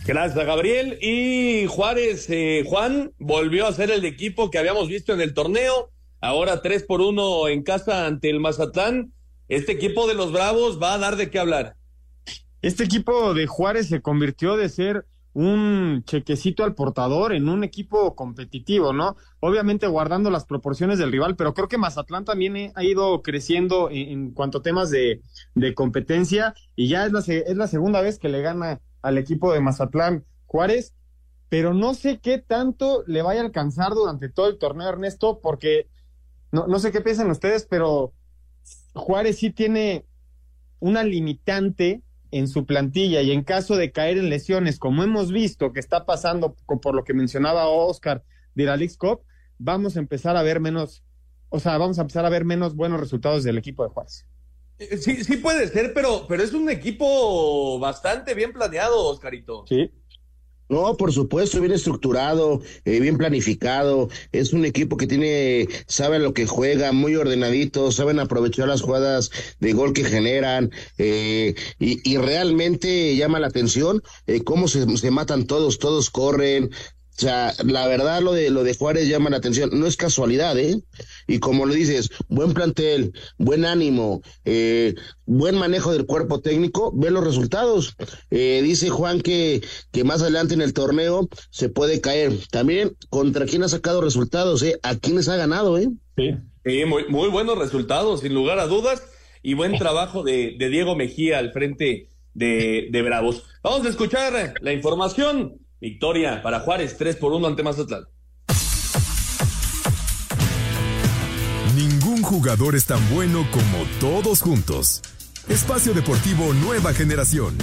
Gracias, Gabriel. Y Juárez, eh, Juan, volvió a ser el equipo que habíamos visto en el torneo. Ahora 3 por 1 en casa ante el Mazatlán. Este equipo de los Bravos va a dar de qué hablar. Este equipo de Juárez se convirtió de ser un chequecito al portador en un equipo competitivo, ¿no? Obviamente guardando las proporciones del rival, pero creo que Mazatlán también ha ido creciendo en, cuanto a temas de, de, competencia y ya es la, es la segunda vez que le gana al equipo de Mazatlán Juárez, pero no sé qué tanto le vaya a alcanzar durante todo el torneo, Ernesto, porque no, no sé qué piensan ustedes, pero Juárez sí tiene una limitante en su plantilla y en caso de caer en lesiones, como hemos visto que está pasando por lo que mencionaba Oscar de la League Cup, vamos a empezar a ver menos, o sea, vamos a empezar a ver menos buenos resultados del equipo de Juárez. Eh, sí, sí puede ser, pero, pero es un equipo bastante bien planeado, Oscarito. Sí. No, por supuesto, bien estructurado, eh, bien planificado. Es un equipo que tiene, sabe lo que juega, muy ordenadito, saben aprovechar las jugadas de gol que generan eh, y, realmente llama la atención eh, cómo se, se matan todos, todos corren, o sea, la verdad lo de lo de Juárez llama la atención, no es casualidad, ¿eh? Y como lo dices, buen plantel, buen ánimo, eh, buen manejo del cuerpo técnico, ve los resultados. Eh, dice Juan que, que más adelante en el torneo se puede caer. También contra quién ha sacado resultados, ¿eh? A quiénes ha ganado, ¿eh? Sí, sí muy, muy buenos resultados, sin lugar a dudas, y buen trabajo de, de Diego Mejía al frente de, de Bravos. Vamos a escuchar la información Victoria para Juárez, 3 por 1 ante Mazatlán. Ningún jugador es tan bueno como todos juntos. Espacio Deportivo Nueva Generación.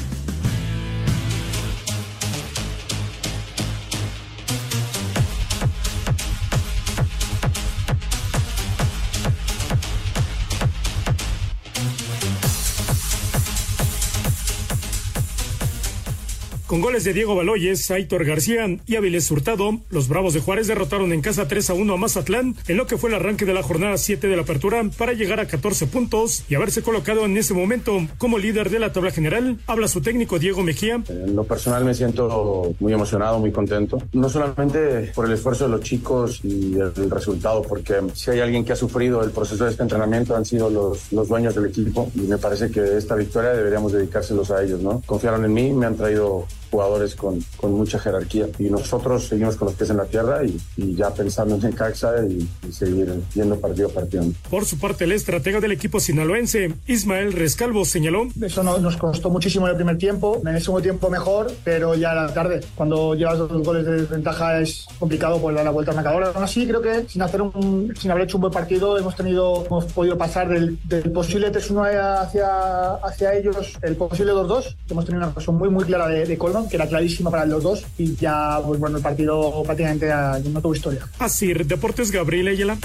Con goles de Diego Baloyes, Aitor García y Avilés Hurtado, los Bravos de Juárez derrotaron en casa 3 a 1 a Mazatlán en lo que fue el arranque de la jornada 7 de la apertura para llegar a 14 puntos y haberse colocado en ese momento como líder de la tabla general. Habla su técnico Diego Mejía. En lo personal me siento muy emocionado, muy contento. No solamente por el esfuerzo de los chicos y el, resultado, porque si hay alguien que ha sufrido el proceso de este entrenamiento han sido los, los dueños del equipo y me parece que esta victoria deberíamos dedicárselos a ellos, ¿no? Confiaron en mí, me han traído jugadores con, con, mucha jerarquía. Y nosotros seguimos con los pies en la tierra y, ya pensando en Caxa y, y, seguir yendo partido a partido. Por su parte, el estratega del equipo sinaloense, Ismael Rescalvo, señaló. Eso no, nos costó muchísimo en el primer tiempo, en el segundo tiempo mejor, pero ya a la tarde, cuando llevas dos goles de desventaja es complicado pues dar la vuelta al marcador. Aún así, creo que sin, hacer un, sin haber hecho un buen partido hemos tenido, hemos podido pasar del, del posible 3-1 hacia, hacia ellos, el posible 2-2, hemos tenido una cosa muy, muy clara de, de Que era clarísima para los dos y ya, pues bueno, el partido prácticamente no tuvo historia. Así, Deportes Gabriel Ayala.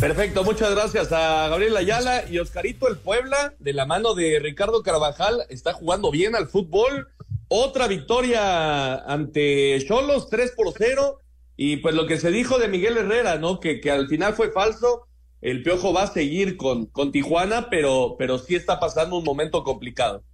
Perfecto, muchas gracias a Gabriel Ayala y Oscarito el Puebla, de la mano de Ricardo Carvajal, está jugando bien al fútbol. Otra victoria ante Cholos, 3 por 0. Y pues lo que se dijo de Miguel Herrera, ¿no? Que, que al final fue falso el Piojo va a seguir con, con Tijuana, pero, pero sí está pasando un momento complicado.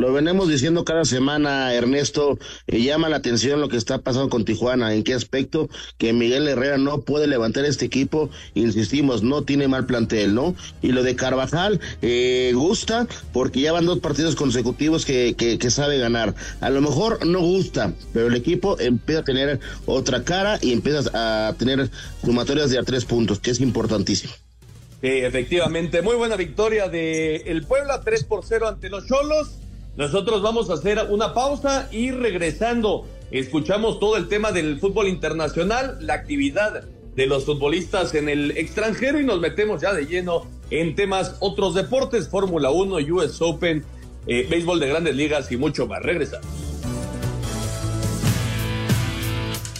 Lo venimos diciendo cada semana, Ernesto, llama la atención lo que está pasando con Tijuana. ¿En qué aspecto? Que Miguel Herrera no puede levantar este equipo, insistimos, no tiene mal plantel, ¿no? Y lo de Carvajal eh, gusta porque ya van dos partidos consecutivos que, que, que, sabe ganar. A lo mejor no gusta, pero el equipo empieza a tener otra cara y empieza a tener sumatorias de a tres puntos, que es importantísimo. Sí, efectivamente, muy buena victoria de el Puebla, 3 por 0 ante los Cholos. Nosotros vamos a hacer una pausa y regresando, escuchamos todo el tema del fútbol internacional, la actividad de los futbolistas en el extranjero y nos metemos ya de lleno en temas otros deportes, Fórmula 1, US Open, eh, béisbol de grandes ligas y mucho más. Regresamos.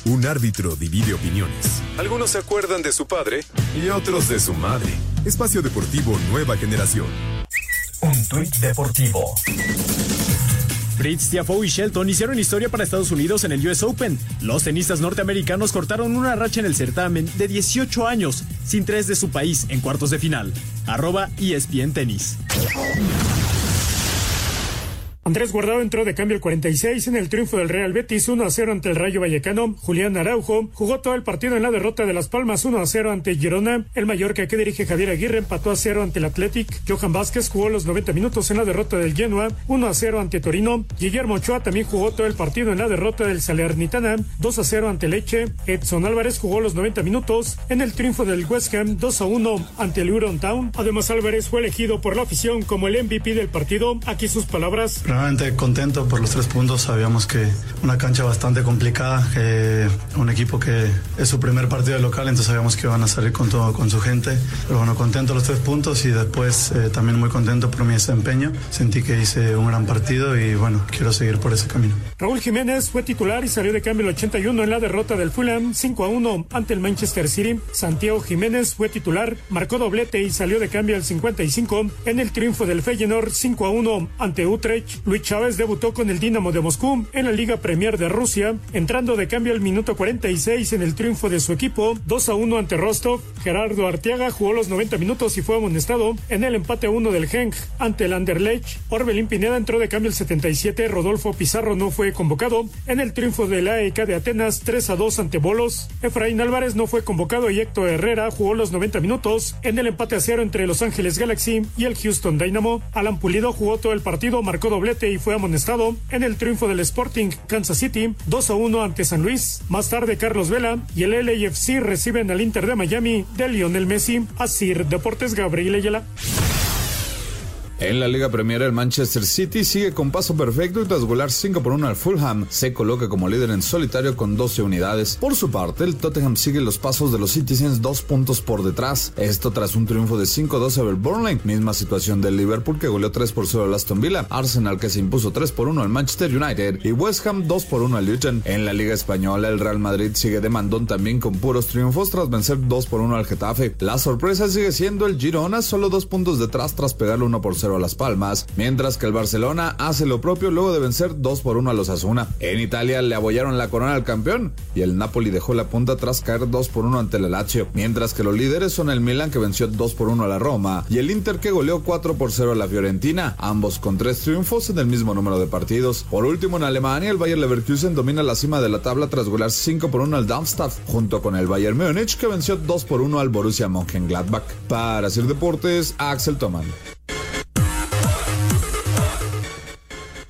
Un árbitro divide opiniones. Algunos se acuerdan de su padre y otros de su madre. Espacio Deportivo Nueva Generación. Un tuit deportivo. Fritz Tiafoe y Shelton hicieron historia para Estados Unidos en el US Open. Los tenistas norteamericanos cortaron una racha en el certamen de 18 años, sin tres de su país en cuartos de final. Arroba ESPN Tenis. Andrés Guardado entró de cambio el 46 en el triunfo del Real Betis 1 a 0 ante el Rayo Vallecano. Julián Araujo jugó todo el partido en la derrota de Las Palmas 1 a 0 ante Girona. El Mallorca que dirige Javier Aguirre empató a 0 ante el Athletic. Johan Vázquez jugó los 90 minutos en la derrota del Genoa 1 a 0 ante Torino. Guillermo Ochoa también jugó todo el partido en la derrota del Salernitana 2 a 0 ante Leche. Edson Álvarez jugó los 90 minutos en el triunfo del West Ham 2 a 1 ante el Luton Town. Además Álvarez fue elegido por la afición como el MVP del partido. Aquí sus palabras. Realmente contento por los tres puntos. Sabíamos que una cancha bastante complicada, un equipo que es su primer partido de local, entonces sabíamos que iban a salir con todo, con su gente. Pero bueno, contento los tres puntos y después eh, también muy contento por mi desempeño. Sentí que hice un gran partido y bueno, quiero seguir por ese camino. Raúl Jiménez fue titular y salió de cambio el 81 en la derrota del Fulham 5 a 1 ante el Manchester City. Santiago Jiménez fue titular, marcó doblete y salió de cambio al 55 en el triunfo del Feyenoord 5 a 1 ante Utrecht. Luis Chávez debutó con el Dinamo de Moscú en la Liga Premier de Rusia, entrando de cambio al minuto 46 en el triunfo de su equipo 2 a 1 ante Rostov. Gerardo Arteaga jugó los 90 minutos y fue amonestado en el empate a 1 del Genk ante el Anderlecht. Orbelín Pineda entró de cambio el 77, Rodolfo Pizarro no fue convocado en el triunfo de la AEK de Atenas 3 a 2 ante Bolos. Efraín Álvarez no fue convocado y Héctor Herrera jugó los 90 minutos en el empate a cero entre Los Ángeles Galaxy y el Houston Dynamo. Alan Pulido jugó todo el partido, marcó y fue amonestado en el triunfo del Sporting Kansas City 2 a 1 ante San Luis. Más tarde Carlos Vela y el LAFC reciben al Inter de Miami de Lionel Messi. Asir Deportes Gabriel Ayala. En la Liga Premier, el Manchester City sigue con paso perfecto y tras volar 5 por 1 al Fulham, se coloca como líder en solitario con 12 unidades. Por su parte, el Tottenham sigue los pasos de los Citizens dos puntos por detrás. Esto tras un triunfo de 5-2 sobre el Burnley. Misma situación del Liverpool que goleó 3 por 0 al Aston Villa, Arsenal que se impuso 3 por 1 al Manchester United y West Ham 2 por 1 al Luton. En la Liga Española, el Real Madrid sigue de mandón también con puros triunfos tras vencer 2 por 1 al Getafe. La sorpresa sigue siendo el Girona, solo dos puntos detrás tras pegarle 1 por 0 a Las Palmas, mientras que el Barcelona hace lo propio luego de vencer 2 por 1 a los Asuna. En Italia le abollaron la corona al campeón y el Napoli dejó la punta tras caer 2 por 1 ante el Lazio, mientras que los líderes son el Milan que venció 2 por 1 a la Roma y el Inter que goleó 4 por 0 a la Fiorentina, ambos con tres triunfos en el mismo número de partidos. Por último en Alemania el Bayer Leverkusen domina la cima de la tabla tras golear 5 por 1 al Darmstadt, junto con el Bayern Múnich que venció 2 por 1 al Borussia Mönchengladbach. Para hacer deportes, Axel Toman.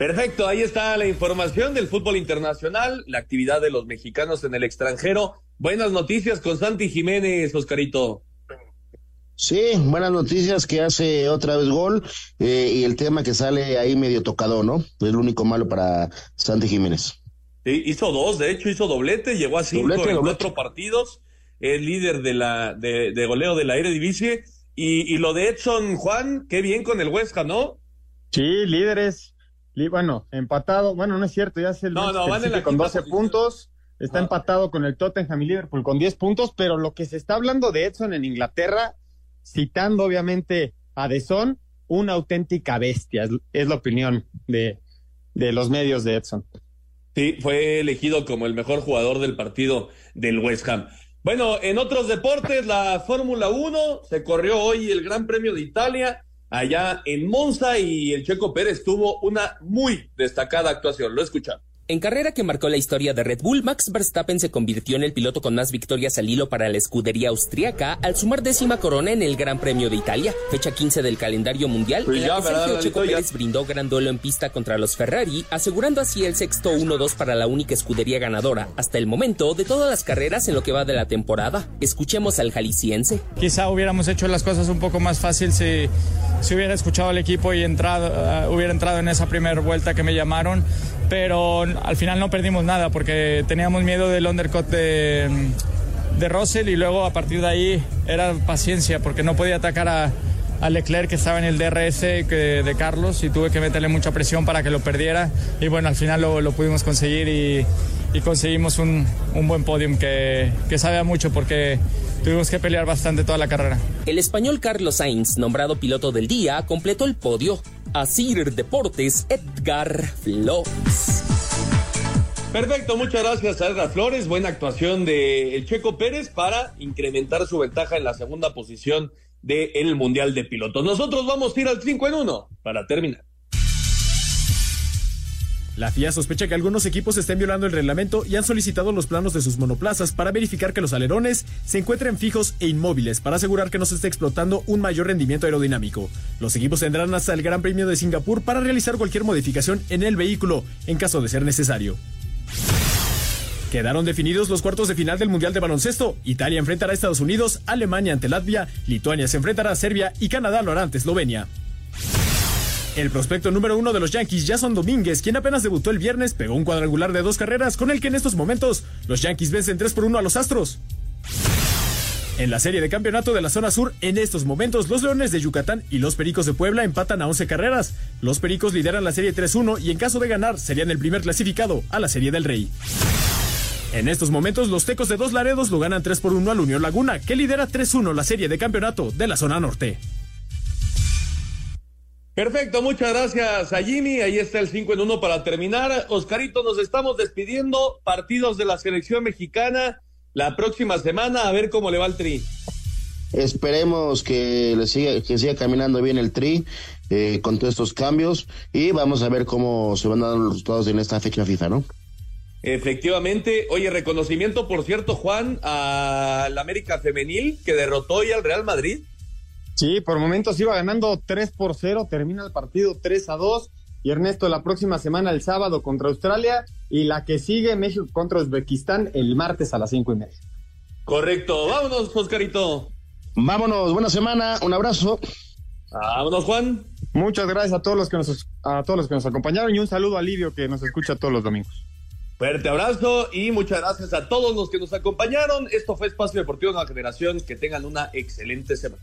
Perfecto, ahí está la información del fútbol internacional, la actividad de los mexicanos en el extranjero. Buenas noticias con Santi Jiménez, Oscarito. Sí, buenas noticias que hace otra vez gol eh, y el tema que sale ahí medio tocado, ¿no? Es lo único malo para Santi Jiménez. Sí, hizo dos, de hecho hizo doblete, llegó a cinco Doblete, en doblete. cuatro partidos, es líder de la de, de goleo de la Eredivisie y, y lo de Edson Juan, qué bien con el Huesca, ¿no? Sí, líderes. Bueno, empatado. Bueno, no es cierto, ya es el No, no, van en la con quinta 12 posición. puntos. Está Ah. empatado con el Tottenham y Liverpool con 10 puntos, pero lo que se está hablando de Edson en Inglaterra, citando obviamente a De Son, una auténtica bestia, es, es la opinión de, de los medios de Edson. Sí, fue elegido como el mejor jugador del partido del West Ham. Bueno, en otros deportes, la Fórmula 1 se corrió hoy el Gran Premio de Italia allá en Monza y el Checo Pérez tuvo una muy destacada actuación. Lo escuchamos. En carrera que marcó la historia de Red Bull, Max Verstappen se convirtió en el piloto con más victorias al hilo para la escudería austriaca al sumar décima corona en el Gran Premio de Italia, fecha 15 del calendario mundial, Pues en la que ¿verdad, Sergio? Checo. Pérez brindó gran duelo en pista contra los Ferrari, asegurando así el sexto 1-2 para la única escudería ganadora hasta el momento de todas las carreras en lo que va de la temporada. Escuchemos al jalisciense. Quizá hubiéramos hecho las cosas un poco más fácil si, si hubiera escuchado al equipo y entrado, ah, hubiera entrado en esa primera vuelta que me llamaron, pero al final no perdimos nada porque teníamos miedo del undercut de, de Russell y luego a partir de ahí era paciencia porque no podía atacar a, a Leclerc que estaba en el DRS de Carlos y tuve que meterle mucha presión para que lo perdiera y bueno, al final lo, pudimos conseguir y, conseguimos un, buen podium que, que sabe mucho porque tuvimos que pelear bastante toda la carrera. El español Carlos Sainz, nombrado piloto del día, completó el podio. Asir Deportes, Edgar Flores. Perfecto, muchas gracias a Flores. Buena actuación de el Checo Pérez para incrementar su ventaja en la segunda posición del Mundial de Pilotos. Nosotros vamos a ir al 5 en 1 para terminar. La FIA sospecha que algunos equipos estén violando el reglamento y han solicitado los planos de sus monoplazas para verificar que los alerones se encuentren fijos e inmóviles para asegurar que no se esté explotando un mayor rendimiento aerodinámico. Los equipos tendrán hasta el Gran Premio de Singapur para realizar cualquier modificación en el vehículo en caso de ser necesario. Quedaron definidos los cuartos de final del Mundial de Baloncesto. Italia enfrentará a Estados Unidos, Alemania ante Latvia, Lituania se enfrentará a Serbia y Canadá lo hará ante Eslovenia. El prospecto número uno de los Yankees, Jason Domínguez, quien apenas debutó el viernes, pegó un cuadrangular de dos carreras con el que en estos momentos los Yankees vencen 3 por 1 a los Astros. En la serie de campeonato de la zona sur, en estos momentos, los Leones de Yucatán y los Pericos de Puebla empatan a 11 carreras. Los Pericos lideran la serie 3-1 y en caso de ganar serían el primer clasificado a la serie del Rey. En estos momentos, los Tecos de Dos Laredos lo ganan 3 por 1 al Unión Laguna, que lidera 3-1 la serie de campeonato de la zona norte. Perfecto, muchas gracias a Jimmy. Ahí está el 5 en 1 para terminar. Oscarito, nos estamos despidiendo. Partidos de la selección mexicana la próxima semana, a ver cómo le va el tri. Esperemos que le siga, que siga caminando bien el tri eh, con todos estos cambios y vamos a ver cómo se van a dar los resultados en esta fecha FIFA, ¿no? Efectivamente. Oye, reconocimiento, por cierto, Juan, a la América Femenil que derrotó hoy al Real Madrid. Sí, por momentos iba ganando 3 por 0, termina el partido 3 a 2. Y Ernesto, la próxima semana, el sábado contra Australia, y la que sigue, México contra Uzbekistán, el martes a las 5 y media. Correcto. Vámonos, Oscarito. Vámonos, buena semana, un abrazo. Vámonos, Juan. Muchas gracias a todos los que nos a todos los que nos acompañaron y un saludo a Livio que nos escucha todos los domingos. Fuerte abrazo y muchas gracias a todos los que nos acompañaron. Esto fue Espacio Deportivo de la Generación. Que tengan una excelente semana.